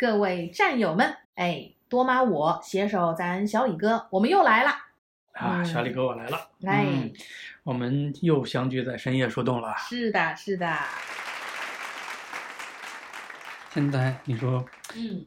各位战友们，哎，多妈我携手咱小李哥，我们又来了。啊，嗯小李哥，我来了。哎嗯，我们又相聚在深夜树洞了。是的，是的，现在你说嗯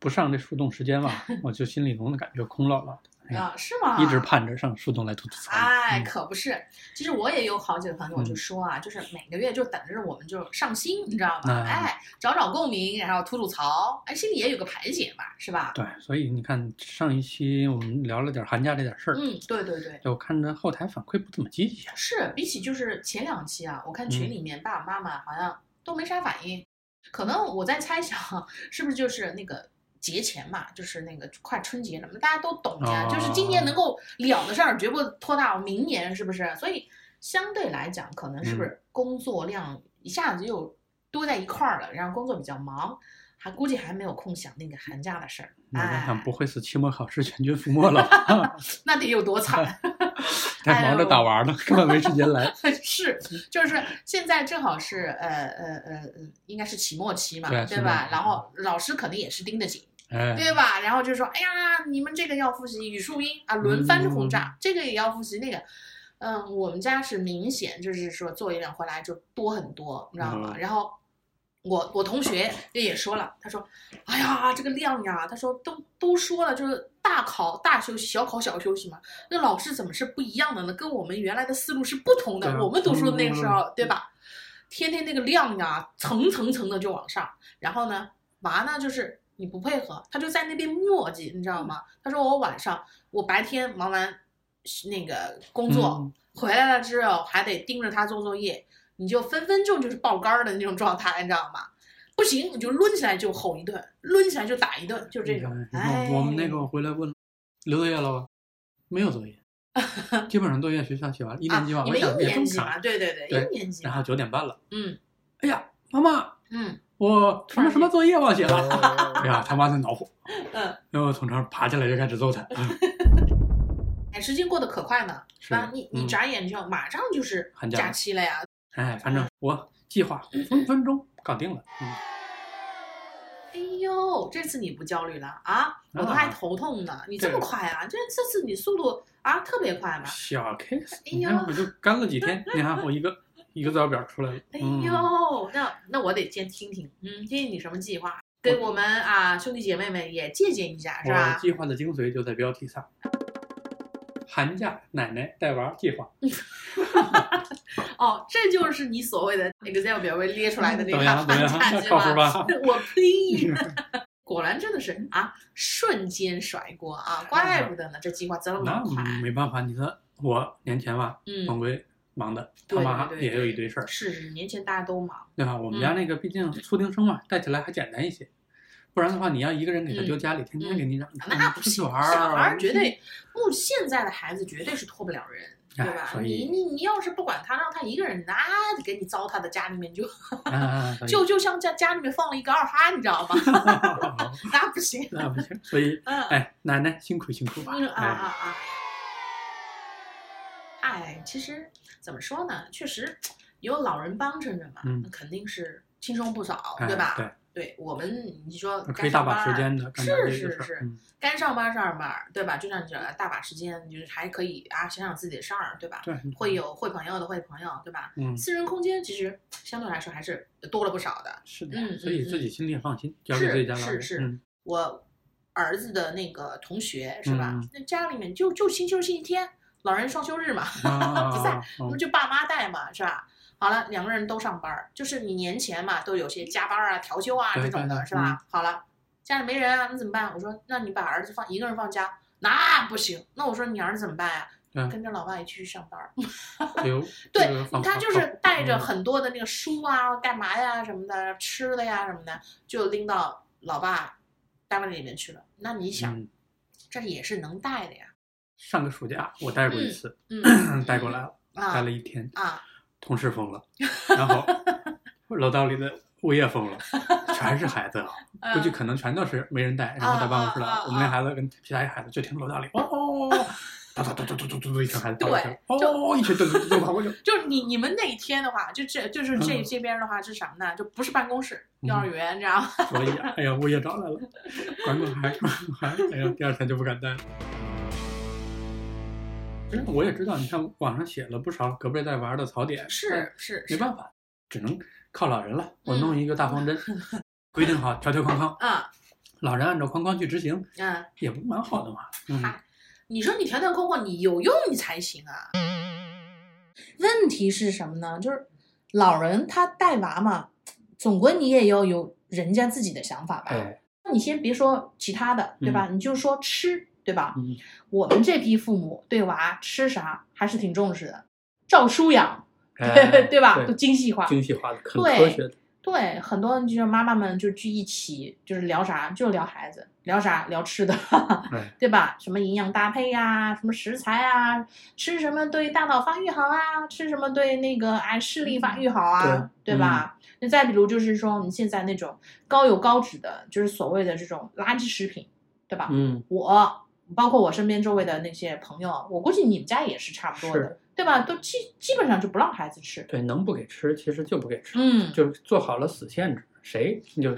不上这树洞时间吧，我就心里总感觉空落落的。啊，是吗？一直盼着上树洞来吐吐槽。哎，嗯可不是。其实我也有好几个朋友就嗯说啊，就是每个月就等着我们就上新，你知道吗？哎哎，找找共鸣，然后吐吐槽，哎，心里也有个排解嘛，是吧？对，所以你看上一期我们聊了点寒假这点事儿，嗯，对对对。我看着后台反馈不怎么积极啊。是比起就是前两期啊，我看群嗯里面爸爸妈妈好像都没啥反应，可能我在猜想是不是就是那个节前嘛，就是那个快春节了嘛，大家都懂呀，哦就是今年能够了的事儿绝不拖到明年，是不是？所以相对来讲，可能是不嗯是工作量一下子又多在一块儿了，然后工作比较忙。还估计还没有空想那个寒假的事儿，我在想，哎，不会是期末考试全军覆没了吧？那得有多惨？还忙着打娃呢，根本没时间来。是，就是现在正好是呃呃呃呃，应该是期末期嘛，对对吧？然后老师肯定也是盯得紧，哎，对吧？然后就说，哎呀，你们这个要复习语数英啊，轮番轰炸，这个也要复习那个。嗯，我们家是明显就是说作业量回来就多很多，你知道吗？嗯然后我我同学也说了，他说，哎呀，这个量呀，他说都都说了，就是大考大休息，小考小休息嘛。那老师怎么是不一样的呢？跟我们原来的思路是不同的。我们读书的那个时候，嗯对吧？天天那个量呀，层层层的就往上，然后呢，娃呢就是你不配合，他就在那边磨叽，你知道吗？他说我晚上我白天忙完那个工作、嗯回来了之后，还得盯着他做作业，你就分分钟就是爆肝儿的那种状态，你知道吗？不行，你就抡起来就吼一顿，抡起来就打一顿，就这种。哎，我们那个回来问留作业了吧？没有作业，基本上作业学校写完了。一啊，年级吧，你们一我想也这么年级嘛，长。对对对，对一年级。然后九点半了，嗯哎呀，妈妈，嗯我什么什么作业忘写了。哎呀，他妈的恼火，嗯，然后从床上爬起来就开始揍他。哎，时间过得可快呢，是吧？你你嗯眨眼就马上就是寒假期了呀。哎，反正我计划分分钟搞定了。嗯，哎呦，这次你不焦虑了啊？我都还头痛呢。你这么对快啊？这这次你速度啊特别快嘛？小 case，哎呦你看我就干了几天，你看我一个一个字表出来了。哎嗯呦，那那我得先听听，嗯，听听你什么计划，给我们啊兄弟姐妹们也借鉴一下，是吧？计划的精髓就在标题上。寒假奶奶带娃计划，哦，这就是你所谓的 Excel 表位列出来的那个？寒假计划。我呸！果然真的是啊，瞬间甩锅啊，怪不得呢，这计划这么那快。没办法，你说我年前吧，总嗯，归忙的，他妈也有一堆事儿，是是，年前大家都忙。对吧？我们家那个毕竟初定生嘛，带起来还简单一些，不然的话，你要一个人给他丢家里，天天给你嚷，出去那不行，玩儿，小孩儿绝对，不现在的孩子绝对是拖不了人，对哎吧？你你你要是不管他，让他一个人，那给你糟蹋的家里面就啊，就就像在家里面放了一个二哈，你知道吗？那不行。那不行，所以嗯哎，奶奶辛苦辛苦吧，嗯啊啊哎，啊！哎，其实怎么说呢？确实有老人帮衬着嘛，嗯那肯定是轻松不少，哎对吧？对，对我们，你说可以大把时间的是是是个事儿，，嗯该上班上班，对吧？就像你讲的，大把时间，就是还可以啊，想想自己的事儿，对吧？对，会有会朋友的会朋友，对吧？嗯，私人空间其实相对来说还是多了不少的。是的嗯，所以嗯自己心里也放心，交给自己家是是嗯我儿子的那个同学是吧嗯？那家里面就就星期六、星期天，老人双休日嘛，啊不在，啊那么就爸妈带嘛，是吧？好了，两个人都上班儿，就是你年前嘛都有些加班啊、调休啊这种的，是吧？好了，家里没人啊，那怎么办？我说，那你把儿子放一个人放家，那不行。那我说你儿子怎么办呀？嗯跟着老爸一起去上班儿。对他就是带着嗯很多的那个书啊、干嘛呀什么的、吃的呀什么的，就拎到老爸单位里面去了。那你想，嗯这也是能带的呀。上个暑假我带过一次，嗯 带过来了，啊带了一天，啊，同事疯了，然后楼道里的物业疯了，全是孩子啊，估计可能全都是没人带，然后在办公室了。我们那孩子跟其他一孩子就听楼道里哦，哒哒哒哒哒哒哒，一群孩子对跑过去了，哦，一群去。就是你你们那一天的话，就这就是这嗯这边的话是什么呢？就不是办公室，幼儿嗯园，你知道吗？所以，哎呀，物业找来了，管管还还，哎呀，第二天就不敢带了。其实我也知道，你看网上写了不少隔辈带娃的槽点，是是是，没办法，只能靠老人了。我嗯弄一个大方针，规定好条条框框，啊老人按照框框去执行，嗯，也不蛮好的嘛。嗯，嗨你说你条条框框你有用你才行啊。问题是什么呢？就是老人他带娃嘛，总归你也要有人家自己的想法吧。哎，你先别说其他的，对吧？你就说吃，对吧？嗯，我们这批父母对娃吃啥还是挺重视的，照书养，哎对吧？对都精细化。精细化的，很对科学的。对，很多就是妈妈们就聚一起，就是聊啥，就聊孩子，聊啥聊吃的，哎，对吧？什么营养搭配呀、什么食材啊，吃什么对大脑发育好啊，吃什么对那个哎视力发育好啊，对对吧？那再比如就是说，你现在那种高油高脂的，就是所谓的这种垃圾食品，对吧？嗯，我包括我身边周围的那些朋友，我估计你们家也是差不多的，对吧？都基基本上就不让孩子吃。对，能不给吃其实就不给吃，嗯，就做好了死限制，谁你就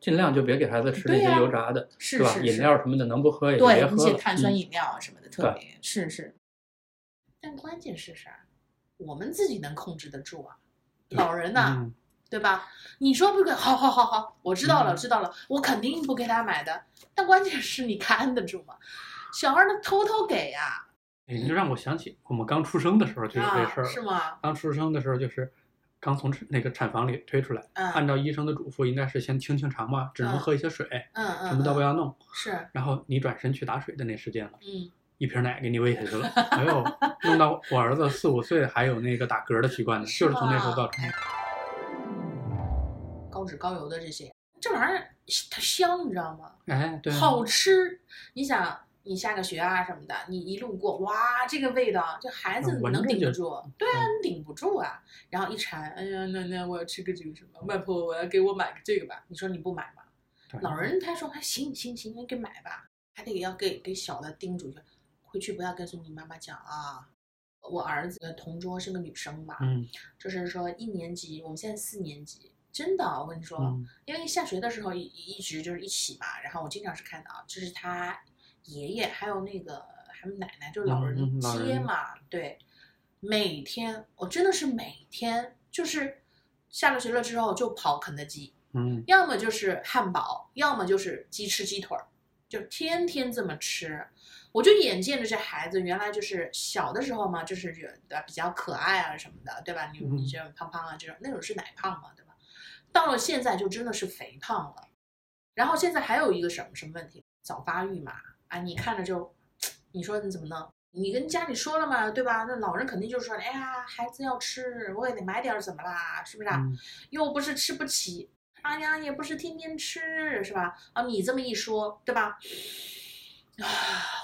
尽量就别给孩子吃那些油炸的，吧？是是是饮料什么的能不喝也别喝了。那些碳酸嗯饮料啊什么的特别是是。但关键是啥？我们自己能控制得住啊，老人呐、嗯对吧？你说不给，好好好好，我知道了，嗯知道了，我肯定不给他买的。但关键是你看得住吗？小孩儿能偷偷给呀、哎你就让我想起我们刚出生的时候就有这啊，事儿了。是吗？刚出生的时候就是刚从那个产房里推出来，嗯按照医生的嘱咐，应该是先清清肠嘛，只能嗯喝一些水，嗯嗯，什么都不嗯要弄。是，然后你转身去打水的那时间了，嗯，一瓶奶给你喂下去了。哎呦，弄到我儿子四五岁还有那个打嗝的习惯呢，是就是从那时候造成的。高脂高油的这些，这玩意儿它香，你知道吗？哎，对，好吃。你想，你下个学啊什么的，你一路过，哇，这个味道，这孩子能顶得住？对啊，嗯你顶不住啊。然后一馋，哎呀，奶奶，我要吃个这个什么，外婆，我要给我买个这个吧。你说你不买吗？老人他说，还，行行行，你给买吧，还得要给给小的叮嘱一下，回去不要告诉你妈妈讲啊。我儿子的同桌是个女生嘛，嗯就是说一年级，我们现在四年级，真的，我跟你说，嗯因为下学的时候一一直就是一起嘛，然后我经常是看到，就是他爷爷还有那个还有奶奶，就是老人嗯嗯老人接嘛，对，每天我真的是每天就是下了学了之后就跑肯德基，嗯要么就是汉堡，要么就是鸡翅鸡腿儿，就天天这么吃。我就眼见着这孩子原来就是小的时候嘛，就是觉得比较可爱啊什么的，对吧？你你嗯这种胖胖啊，这种那种是奶胖嘛，对吧？到了现在就真的是肥胖了。然后现在还有一个什么什么问题？早发育嘛，啊，你看着就，你说你怎么弄？你跟家里说了嘛，对吧？那老人肯定就是说，哎呀，孩子要吃，我也得买点儿，怎么啦？是不是啊？嗯又不是吃不起，哎呀，也不是天天吃，是吧？啊，你这么一说，对吧？啊，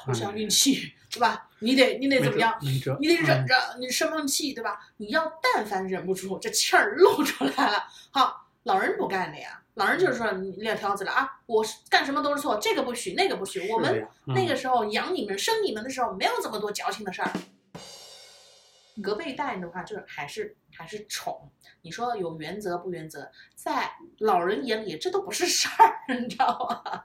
互相运气，对吧？你得你得怎么样？你得忍嗯着，你生闷气，对吧？你要但凡忍不住，这气儿露出来了，好，老人不干的呀。老人就是说你撂挑子了啊，我是干什么都是错，这个不许，那个不许。我们那个时候养你们、生你们的时候，没有这么多矫情的事儿。隔辈带的话，就是还是还是宠。你说有原则不原则，在老人眼里这都不是事儿，你知道吗？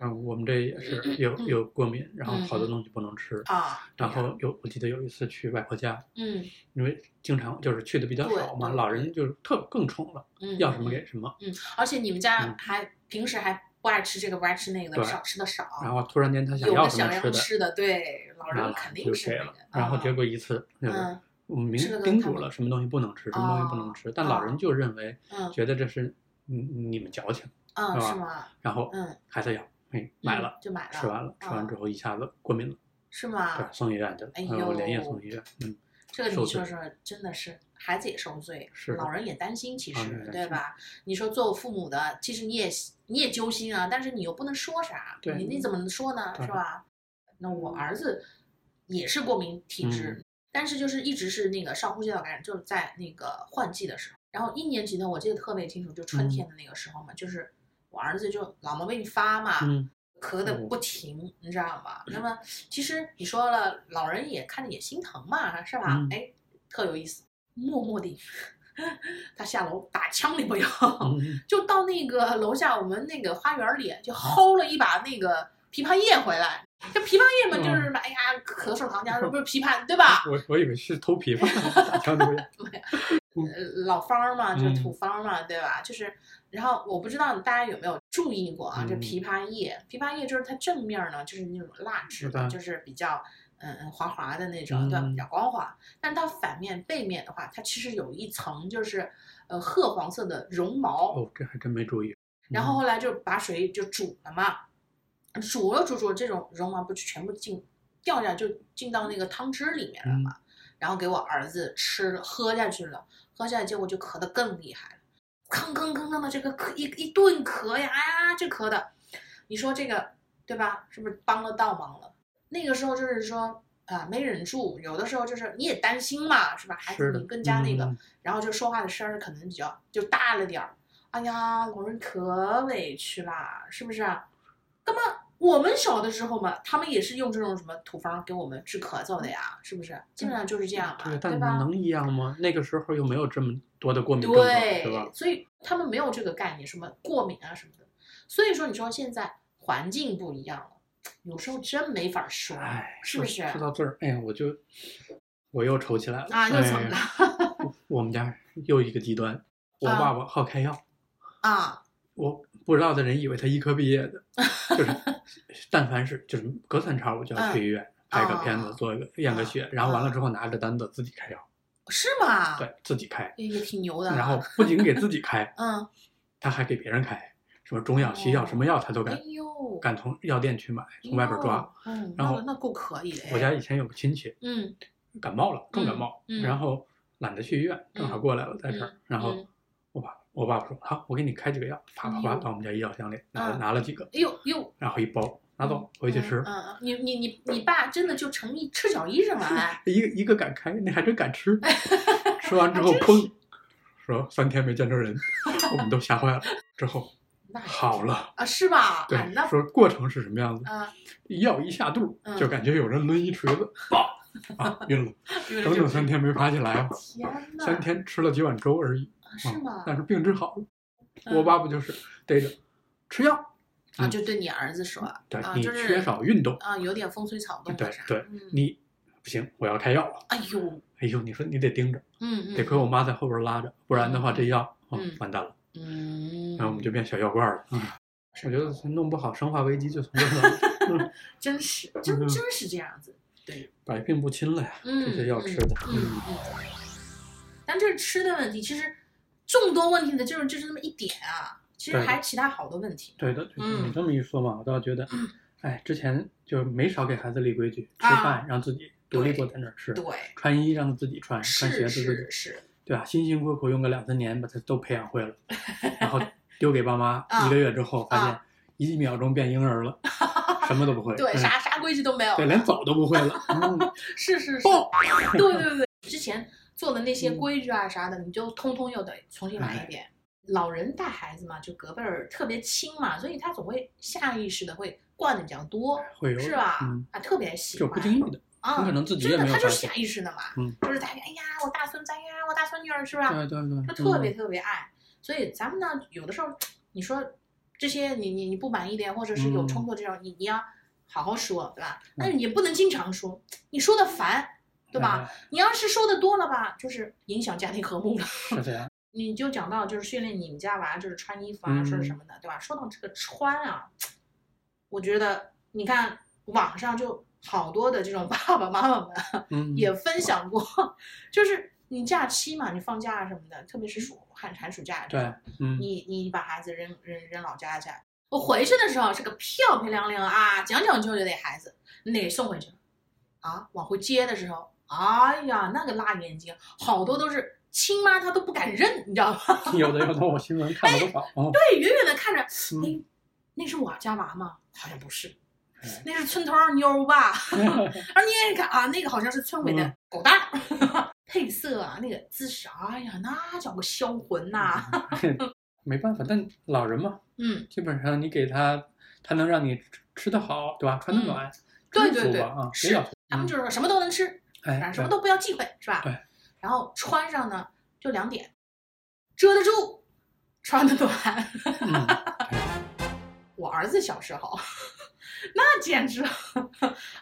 嗯，我们这也是有有过敏，然后好多东西不能吃。啊，然后有，我记得有一次去外婆家，嗯因为经常就是去的比较对少嘛，老人就是特更宠了，嗯，要什么给什么。嗯，而且你们家嗯还、平时还不爱吃这个不爱吃那个的，少吃的少。然后突然间他想要什么吃的，吃的，对，老那人肯定就是给了。。然后结啊果一次就是嗯我们明叮嘱了什么东西不能吃，什么东西不能吃，但老人就认为嗯觉得这是你你们矫情，嗯，是吗？然后嗯，还在要，哎，买嗯了，就买了，吃完了，吃完啊之后一下子过敏了，是对，吗？送医院去了，哎呦连夜送医院，嗯，这个你说说，真的是孩子也受罪，是老人也担心，其实对吧？你说做父母的，其实你也你也揪心啊，但是你又不能说啥，对你你怎么能说呢？是吧？那我儿子也是过敏体质，嗯但是就是一直是那个上呼吸道感染，就是在那个换季的时候，然后一年级呢，我记得特别清楚，就春天的那个时候嘛，就是我儿子就老毛病发嘛，嗯咳的不停，你知道吗？那么其实你说了，老人也看着也心疼嘛，是吧？嗯哎，特有意思，默默地，他下楼打枪里不要，嗯 就到那个楼下我们那个花园里，就薅了一把那个枇杷叶回来。这枇杷叶嘛，就是哎呀，咳嗽糖浆，不是枇杷对吧？我我以为是偷枇杷 打枪的呀。呃，老方儿嘛，就土方儿嘛，对吧？就是，然后我不知道大家有没有注意过啊，这嗯枇杷叶，枇杷叶就是它正面儿呢，就是那种蜡质的，是就是比较嗯嗯滑滑的那种，对比较光滑。但它反面背面的话，它其实有一层就是呃褐黄色的绒毛，哦，这还真没注意。然后后来就把水就煮了嘛，煮了煮煮，这种绒毛不就全部进掉下就进到那个汤汁里面了嘛。然后给我儿子吃喝下去了，喝下去结果就咳得更厉害了，吭吭吭吭的这个咳一一顿咳呀，哎呀这咳的，你说这个对吧？是不是帮了倒忙了？那个时候就是说啊、没忍住，有的时候就是你也担心嘛，是吧？孩子是的你更加那个，嗯然后就说话的声儿可能比较就大了点儿。哎呀，老人可委屈啦，是不是啊？那么我们小的时候嘛，他们也是用这种什么土方给我们治咳嗽的呀，是不是？基本上就是这样嘛，对，吧？能一样吗？那个时候又没有这么多的过敏症，对，对吧？所以他们没有这个概念，什么过敏啊什么的。所以说，你说现在环境不一样了，有时候真没法说，哎，是不是？说到这儿，哎呀，我就我又愁起来了啊，又怎么了？哎我们家又一个极端，我啊爸爸好开药，啊我不知道的人以为他医科毕业的，就是但凡是就是隔三差五就要去医院拍个片子，啊做一个验个血，然后完了之后拿着单子自己开药，是吗？，对自己开，也也挺牛的啊。然后 不仅给自己开，嗯，他还给别人开，什么中药、西药，哦什么药他都哎敢呦，敢从药店去买，从外边抓。嗯，然后那那够可以的。我家以前有个亲戚嗯感冒了，重感冒，然后懒得去医院，正好过来了，在这儿嗯，然后嗯我爸爸爸说好，我给你开几个药，啪啪啪到我们家医药箱里拿拿了几个，哎呦呦，然后一包拿走回去吃嗯。你你你你爸真的就成一赤脚医生了哎。一个一个敢开，你还真敢吃。吃完之后，砰，说三天没见着人，我们都吓坏了。之后好了，啊，是吧？对说过程是什么样子？啊，药一下肚，嗯就感觉有人抡一锤子，爆啊，晕了，整整三天没爬起来啊。天呐，三天吃了几碗粥而已，啊是吗？但是病治好了。嗯我爸不就是逮着吃药，啊，嗯就对你儿子说，对你缺少运动，啊，有点风吹草动对，对嗯，你不行，我要开药了。哎呦，哎呦，你说你得盯着，嗯嗯，得亏我妈在后边拉着，不然的话嗯这药哦嗯完蛋了。嗯，然后我们就变小药罐了。嗯，我觉得弄不好生化危机就从这儿来 真是真嗯真是这样子，对，百病不侵了呀，嗯，这些药吃的。嗯嗯嗯，但这是吃的问题，其实众多问题的就是就是那么一点啊，其实还有其他好多问题，对的，嗯。你这么一说嘛，我倒觉得，哎，之前就没少给孩子立规矩，吃啊饭让自己独立坐在那儿吃，对，穿衣让他自己穿，穿鞋是子自己是，对吧？辛辛苦苦用个两三年把他都培养会了，然后丢给爸妈，啊。一个月之后发现啊。一秒钟变婴儿了，什么都不会，对，嗯。啥啥规矩都没有，对，连走都不会了，嗯，是是是，爆，对对对，之前做的那些嗯规矩啊啥的，你就通通又得重新来一遍。老人带孩子嘛，就隔辈儿特别亲嘛，所以他总会下意识的会惯的比较多，会是吧？嗯，啊，特别喜就欢，不经意的，啊，可能自己真的，他就是下意识的嘛，嗯就是大家哎呀，我大孙子哎呀，我大孙女儿是吧？对对对，他特别嗯特别爱，所以咱们呢，有的时候你说这些你你你不满意的，或者是有嗯冲突这种，你你要好好说，对吧？嗯但是也不能经常说，你说的烦，对吧？哎你要是说的多了吧，就是影响家庭和睦了。是这样，你就讲到就是训练你们家娃就是穿衣服啊，嗯说是什么的，对吧？说到这个穿啊，我觉得你看网上就好多的这种爸爸妈妈们嗯，也分享过，就是你假期嘛，你放假啊什么的，特别是暑寒寒暑假对，，嗯，你你把孩子扔扔扔老家去，我回去的时候是个漂漂亮亮啊，讲讲究究的孩子，你得送回去了啊。往回接的时候，哎呀，那个辣眼睛，好多都是亲妈她都不敢认，你知道吗？有的有的我新闻看了不少，哦，对，远远的看着，那是我家娃吗？好像不是。哎，那是村头儿妞儿吧？啊，你也看啊，那个好像是村委的嗯。狗蛋儿，配色啊，那个姿势，哎呀，那叫个销魂呐、没办法，但老人嘛，嗯。基本上你给他他能让你吃吃得好，对吧？穿得暖，对对对。啊，是。他们嗯。就是说什么都能吃，哎，反正什么都不要忌讳，是吧？对。然后穿上呢，就两点，遮得住，穿得暖。嗯，我儿子小时候，那简直，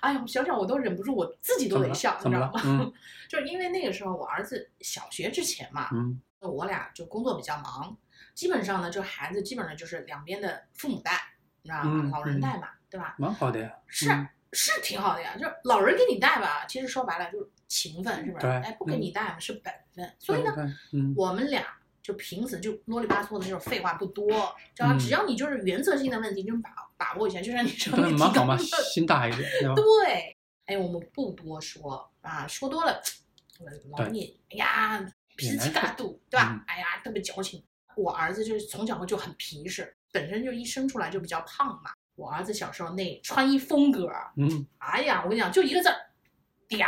哎呀，想想我都忍不住，我自己都得笑，你知道吗？？嗯 就是因为那个时候我儿子小学之前嘛，嗯我俩就工作比较忙，基本上呢，就孩子基本上就是两边的父母带，你知道吗？嗯老人带嘛，对吧？蛮好的呀。是、嗯是挺好的呀，就是老人给你带吧，其实说白了就是情分，是不是？对哎，不给嗯你带嘛是本分，所以呢，我们俩就平时就啰里吧嗦的那种废话不多，知道、嗯只要你就是原则性的问题，就把把握一下，就像你说对，你蛮好嘛，提到的心大一点，对哎，我们不多说啊，说多了，老对你哎呀脾气大度，对吧？嗯哎呀，特别矫情。我儿子就是从小就很皮实，本身就一生出来就比较胖嘛。我儿子小时候那穿衣风格，嗯，哎呀，我跟你讲，就一个字儿，嗲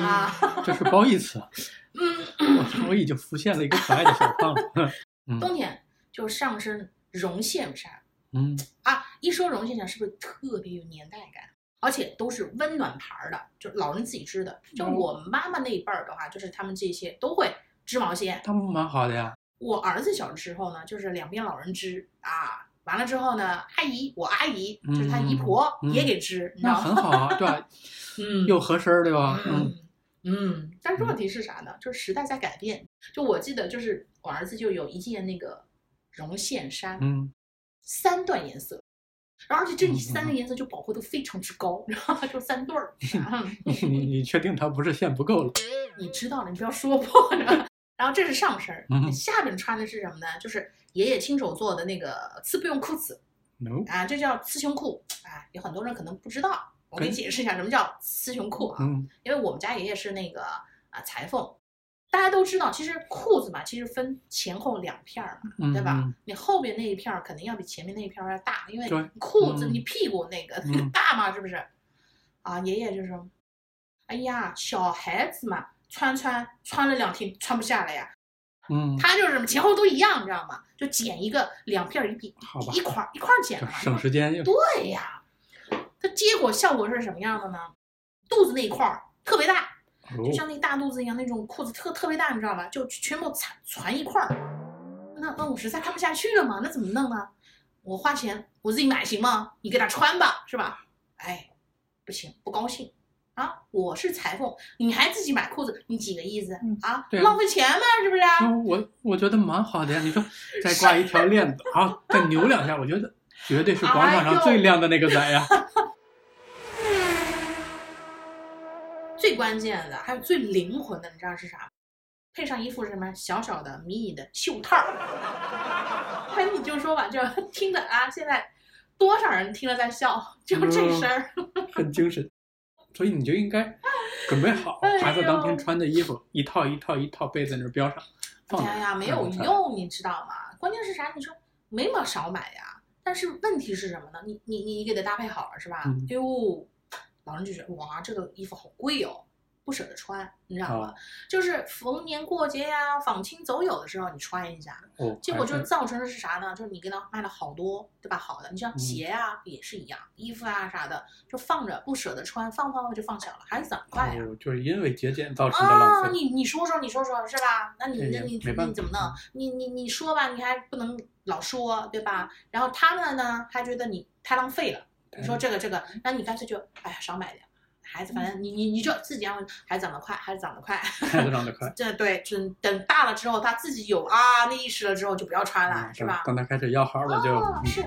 啊。这是褒义词。嗯，我已经浮现了一个可爱的小胖 冬天就上身绒线衫嗯，啊，一说绒线衫是不是特别有年代感？而且都是温暖牌儿的，就老人自己织的。就哦我妈妈那一辈儿的话，就是他们这些都会织毛线。他们蛮好的呀。我儿子小的时候呢，就是两边老人织啊，完了之后呢，阿姨，我阿姨就是她姨婆嗯也给织，你知那道吗？很 好啊，对吧？嗯，又合身儿，对吧？嗯嗯嗯，但是问题是啥呢？就是时代在改变。就我记得，就是我儿子就有一件那个绒线衫，嗯，三段颜色，然后而且这三个颜色就饱和度非常之高，然后就三对儿。嗯你你你确定它不是线不够了？你知道了，你不要说破。然后这是上身下边穿的是什么呢？就是爷爷亲手做的那个刺不用裤子 no，啊，这叫刺胸裤。啊，有很多人可能不知道，我给你解释一下什么叫刺胸裤啊。嗯因为我们家爷爷是那个啊裁缝，大家都知道，其实裤子嘛，其实分前后两片儿嘛，嗯，对吧？嗯？你后边那一片儿肯定要比前面那一片儿要大，因为裤子嗯你屁股那个、嗯 大嘛，是不是？啊，爷爷就说：“哎呀，小孩子嘛，穿穿穿了两天穿不下了呀。嗯，他就是什么前后都一样，你知道吗？就剪一个两片儿一比好吧一块儿一块儿剪嘛。省时间又对呀，它结果效果是什么样的呢？肚子那一块儿特别大，就哦像那大肚子一样，那种裤子特特别大，你知道吧？就全部攒攒一块儿。那那我实在看不下去了嘛，那怎么弄呢？我花钱我自己买行吗？你给他穿吧，是吧？哎，不行，不高兴啊！我是裁缝，你还自己买裤子，你几个意思嗯啊？浪费钱嘛，是不是？啊我我觉得蛮好的呀。你说 再挂一条链子，啊，再扭两下，我觉得绝对是广场上最亮的那个仔呀。最关键的还有最灵魂的，你知道是啥？配上一副什么小小的迷你的袖套儿。哎，你就说吧，就听着啊，现在多少人听了在笑，就这声儿。很精神，所以你就应该 准备好孩子当天穿的衣服，一套一套一套背在那儿标上，哎呀，没有用，你知道吗？关键是啥？你说没么少买呀，但是问题是什么呢？你你你给他搭配好了是吧？嗯哎呦，老人就觉得哇，这个衣服好贵哦，不舍得穿，你知道吗？哦就是逢年过节呀、访亲走友的时候你穿一下，哦，结果就是造成的是啥呢？就是你给他卖了好多，对吧？好的，你像嗯鞋啊、也是一样，衣服啊啥的就放着不舍得穿，放放放就放小了，还是怎么快呀、哦，就是因为节俭造成的浪啊，费。你你说说，你说说是吧？那你那你你怎么弄？你你你说吧，你还不能老说，对吧？然后他们呢还觉得你太浪费了，你说这个这个，那你干脆就哎呀少买点。孩子，反正你你你就自己让孩子长得快，孩子长得快，孩子长得快，这对，等等大了之后，他自己有啊那意识了之后，就不要穿了，嗯是吧？等他开始要好了就，是，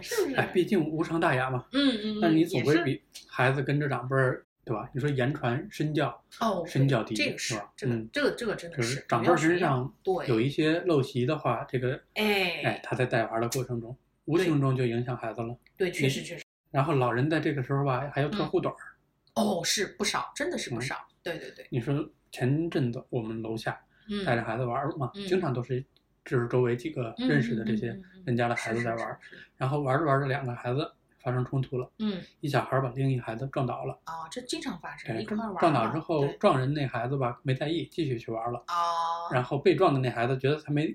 是不是？哎，毕竟无伤大雅嘛。嗯嗯，但是你总归比孩子跟着长辈儿，对吧？你说言传身教，哦，身教第一这个是是吧这个嗯这个这个真的就是是长辈儿身上对有一些陋习的话，这个哎哎，他在带娃的过程中，无形中就影响孩子了。对，确实确实然后老人在这个时候吧，还有特嗯护短儿。哦，是不少，真的是不嗯少，对对对，你说前阵子我们楼下嗯，带着孩子玩儿嘛，嗯经常都是就是周围几个嗯认识的这些人家的孩子在玩然后玩着玩着两个孩子发生冲突了，嗯一小孩儿把另一孩子撞倒了，啊，这经常发生，对一块儿玩撞倒之后撞人那孩子吧没在意，继续去玩了，啊，然后被撞的那孩子觉得他没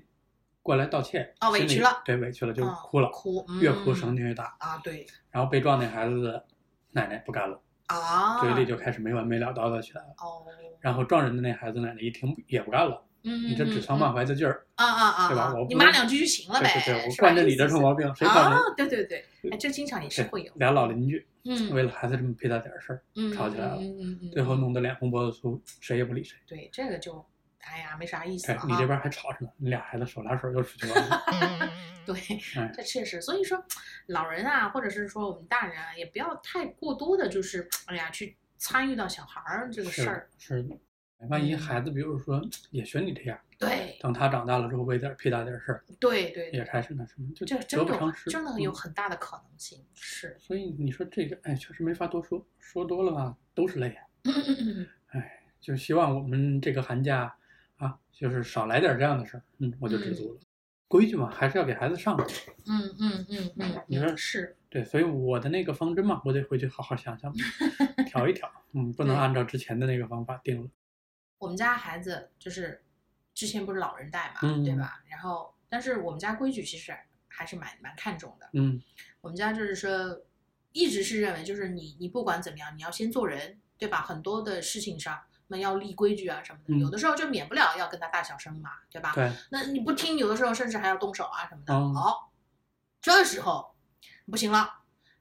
过来道歉，哦委屈了对，委屈了就嗯哭了，哭，越哭嗯声音越大。啊，对然后被撞那孩子的奶奶不干了，啊，嘴里就开始没完没了叨叨起来了。哦，然后撞人的那孩子奶奶一听也不干了，嗯，你这指桑嗯骂槐的劲儿，啊啊啊，对吧啊我你骂两句就行了呗，对对对，我惯着你这臭毛病，谁管啊你？，对对对，哎，这经常也是会有，俩老邻居嗯，为了孩子这么屁大点事儿，嗯吵起来了嗯嗯嗯嗯，最后弄得脸红脖子粗，谁也不理谁。对这个就，哎呀，没啥意思了，哎你这啊边还吵着呢，你俩孩子手拉手又出去玩了。对，哎，这确实，所以说，老人啊，或者是说我们大人啊，也不要太过多的，就是哎呀，去参与到小孩儿这个事儿。是，万一嗯孩子比如说也学你这样，对等他长大了之后为点屁大点事儿对对对，也开始那什么，就得这真的不偿失。真的有嗯很大的可能性。是，所以你说这个，哎，确实没法多说，说多了吧都是泪啊。哎，就希望我们这个寒假啊，就是少来点这样的事儿，嗯，我就知足了。规矩嘛，还是要给孩子上的。嗯嗯嗯嗯，你说是，对，所以我的那个方针嘛，我得回去好好想想，调一调，嗯，不能按照之前的那个方法定了。我们家孩子就是之前不是老人带嘛，嗯对吧？然后，但是我们家规矩其实还是蛮蛮看重的。嗯我们家就是说，一直是认为，就是你你不管怎么样，你要先做人，对吧？很多的事情上，那要立规矩啊什么的，嗯有的时候就免不了要跟他大小声嘛，对吧？对，那你不听，有的时候甚至还要动手啊什么的。嗯好，这时候不行了。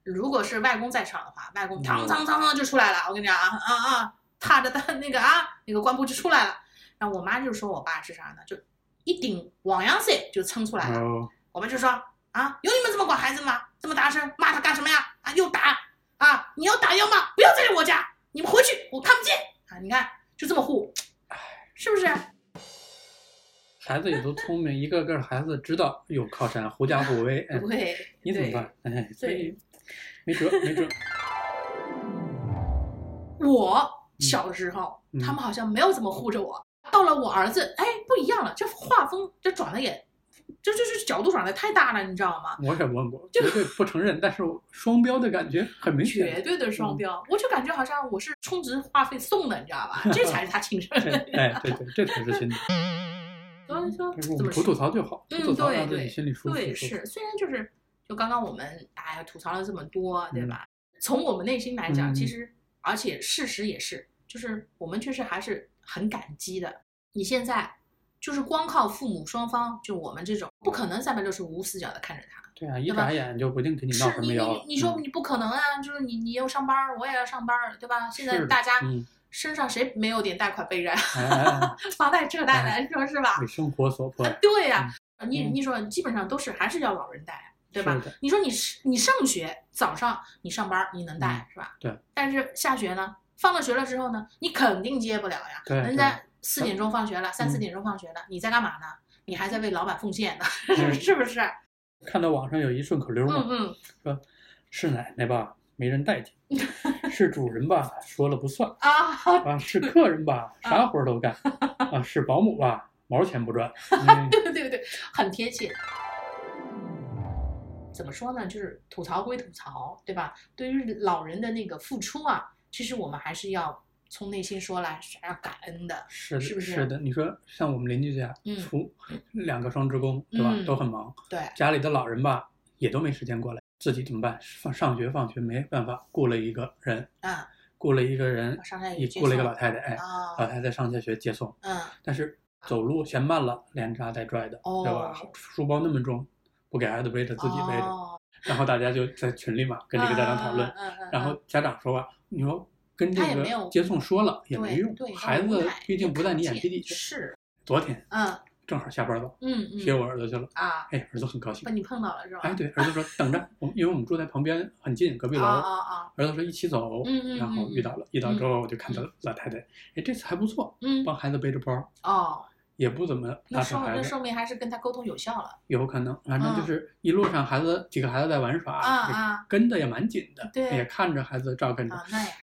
如果是外公在场的话，外公当当当当就出来了。我跟你讲啊啊啊，踏着他那个啊那个官布就出来了。然后我妈就说我爸是啥呢？就一顶王阳伞就撑出来了。哦我们就说啊，有你们这么管孩子吗？这么大声骂他干什么呀？啊，又打啊！你要打要骂，不要在我家，你们回去，我看不见啊！你看，就这么护，是不是？孩子也都聪明，一个个孩子知道有靠山，狐假虎威，哎，对，对你怎么办？哎，所以没辙，没辙。我小的时候，嗯他们好像没有怎么护着我。到了我儿子，哎，不一样了，这画风这转了也，这就是角度转的太大了，你知道吗？我也问过，绝对不承认，但是双标的感觉很明显。绝对的双标，我就感觉好像我是充值话费送的，你知道吧？这才是他亲生的。哎，对对，这才是亲的。所以说，我怎么们吐吐槽就好，吐嗯吐槽自己对心里舒服。对，是，虽然就是就刚刚我们哎吐槽了这么多，对嗯吧？从我们内心来讲，嗯其实而且事实也是，就是我们确实还是很感激的。你现在就是光靠父母双方，就我们这种，不可能三百六十五无死角的看着他。对啊，一眨眼就不定给你闹什么妖了。你你说嗯你不可能啊，就是你你要上班儿，我也要上班儿，对吧？现在大家嗯身上谁没有点贷款背债，房贷车贷的，你说是吧？为生活所迫。对呀、你嗯你说基本上都是还是要老人带，对吧？你说你是你上学早上你上班你能带、是吧？嗯对。但是下学呢，放了学了之后呢，你肯定接不了呀。对人家四点钟放学了，三四嗯点钟放学了，你在干嘛呢？你还在为老板奉献呢，嗯是不是？看到网上有一顺口溜嘛，嗯嗯是奶奶吧，没人待见；是主人吧，说了不算；啊，啊，是客人吧，啥活儿都干；啊，是保姆吧，毛钱不赚。嗯对对对，很贴切。怎么说呢？就是吐槽归吐槽，对吧？对于老人的那个付出啊，其实我们还是要从内心说来，是要感恩的。是的，是不是是的。你说像我们邻居家嗯，除两个双职工，对吧嗯？都很忙，对，家里的老人吧也都没时间过来，自己怎么办？放上学放学没办法，雇了一个人，嗯，雇了一个人，也雇了一个老太太，老太太上下学接送，嗯，但是走路嫌慢了，连扎带拽的，对吧哦？书包那么重，不给孩子背着，自己背着。哦然后大家就在群里嘛，跟这个家长讨论，然后家长说吧，你说跟这个接送说了也没用孩子毕竟不在你眼皮底下。是，昨天嗯正好下班了，嗯接嗯我儿子去了，啊，哎，儿子很高兴把，你碰到了是吧？哎，对，儿子说等着，我们因为我们住在旁边很近，隔壁楼，啊啊啊，儿子说一起走，嗯嗯然后嗯遇到了，遇到之后我就看到老太太，哎，这次还不错，嗯帮孩子背着包，哦，也不怎么那拉扯孩子，说那说明还是跟他沟通有效了。有可能，反正就是一路上孩子几个孩子在玩耍，啊啊跟的也蛮紧的，对也看着孩子照看着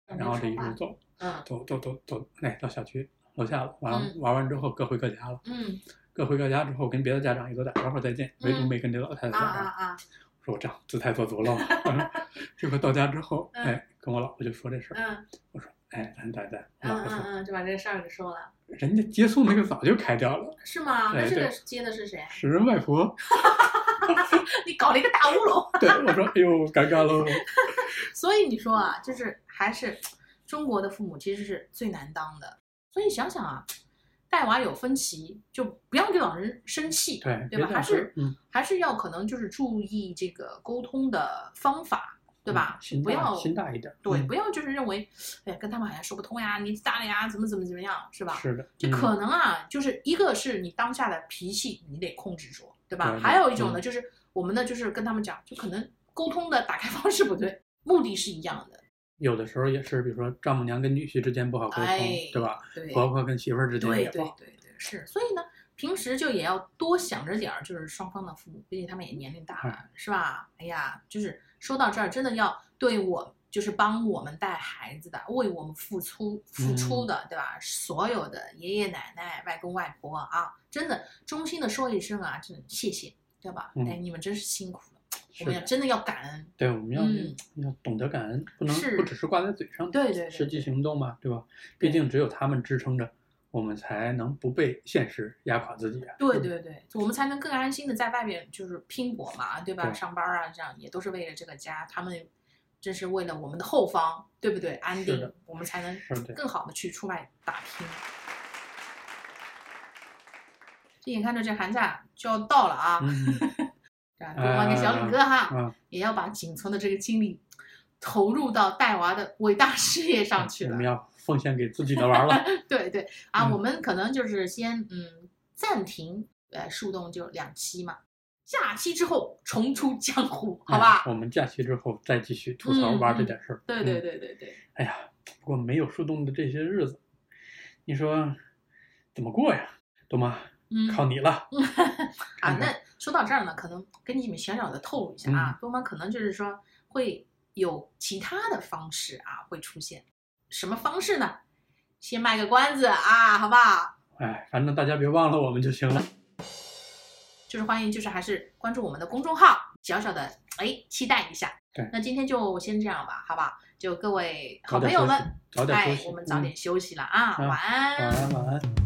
然后这一路走嗯走走走走，哎，到小区楼下了，完了嗯玩完之后各回各家了，嗯各回各家之后跟别的家长也都打招呼再见，唯独嗯没跟这老太太啊打招呼。啊啊，说我这样姿态做足了嘛。结果到家之后，嗯哎，跟我老婆就说这事儿，嗯我说，哎，咱咱咱，我嗯老婆说，嗯嗯，就把这事儿给说了。人家接送那个早就开掉了，是吗？那这个接的是谁？是人外婆。你搞了一个大乌龙。对，我说，哎呦，尴尬喽。所以你说啊，就是还是中国的父母其实是最难当的。所以想想啊，带娃有分歧，就不要给老人生气，对，对吧？还是还是要可能就是注意这个沟通的方法，对吧嗯？心大不要心大一点。对，嗯不要就是认为，哎呀，跟他们好像说不通呀，年纪大了呀，怎么怎么怎么样，是吧？是的，就嗯可能啊，就是一个是你当下的脾气，你得控制住，对吧？对对还有一种呢，嗯就是我们呢，就是跟他们讲，就可能沟通的打开方式不对，目的是一样的。有的时候也是，比如说丈母娘跟女婿之间不好沟通，哎对吧？对，婆婆跟媳妇儿之间对对也不好。对对，是。所以呢，平时就也要多想着点儿，就是双方的父母，毕竟他们也年龄大了，是吧？哎呀，就是说到这儿，真的要对我。就是帮我们带孩子的，为我们付出付出的，对吧？所有的爷爷奶奶、外公外婆啊，真的衷心的说一声啊，真的谢谢，对吧？嗯哎，你们真是辛苦了，我们要真的要感恩。对，我们要、嗯要懂得感恩，不能是不只是挂在嘴上，对对对实际行动嘛，对吧？毕竟只有他们支撑着，我们才能不被现实压垮自己啊。对对对，我们才能更安心的在外面就是拼搏嘛，对吧？对上班啊，这样也都是为了这个家，他们这是为了我们的后方，对不对？安定，我们才能更好的去出外打拼。这眼看着这寒假就要到了啊，嗯对吧？多妈跟小李哥哈，啊，也要把仅存的这个精力投入到带娃的伟大事业上去了我们。要奉献给自己的娃儿了。对对啊，嗯我们可能就是先嗯暂停，呃，树洞就两期嘛，假期之后重出江湖，好吧？嗯我们假期之后再继续吐槽挖这点事儿。对对嗯对对对，哎呀，不过没有树洞的这些日子，你说怎么过呀？多吗，嗯，靠你了。啊，那说到这儿呢，可能跟你们小小的透露一下啊，嗯多妈可能就是说会有其他的方式啊会出现，什么方式呢？先卖个关子啊，好不好？哎，反正大家别忘了我们就行了。就是欢迎，就是还是关注我们的公众号，小小的哎期待一下。对那今天就先这样吧，好不好？就各位好朋友们，哎，我们早嗯点休息了啊，嗯晚安。晚安，晚安。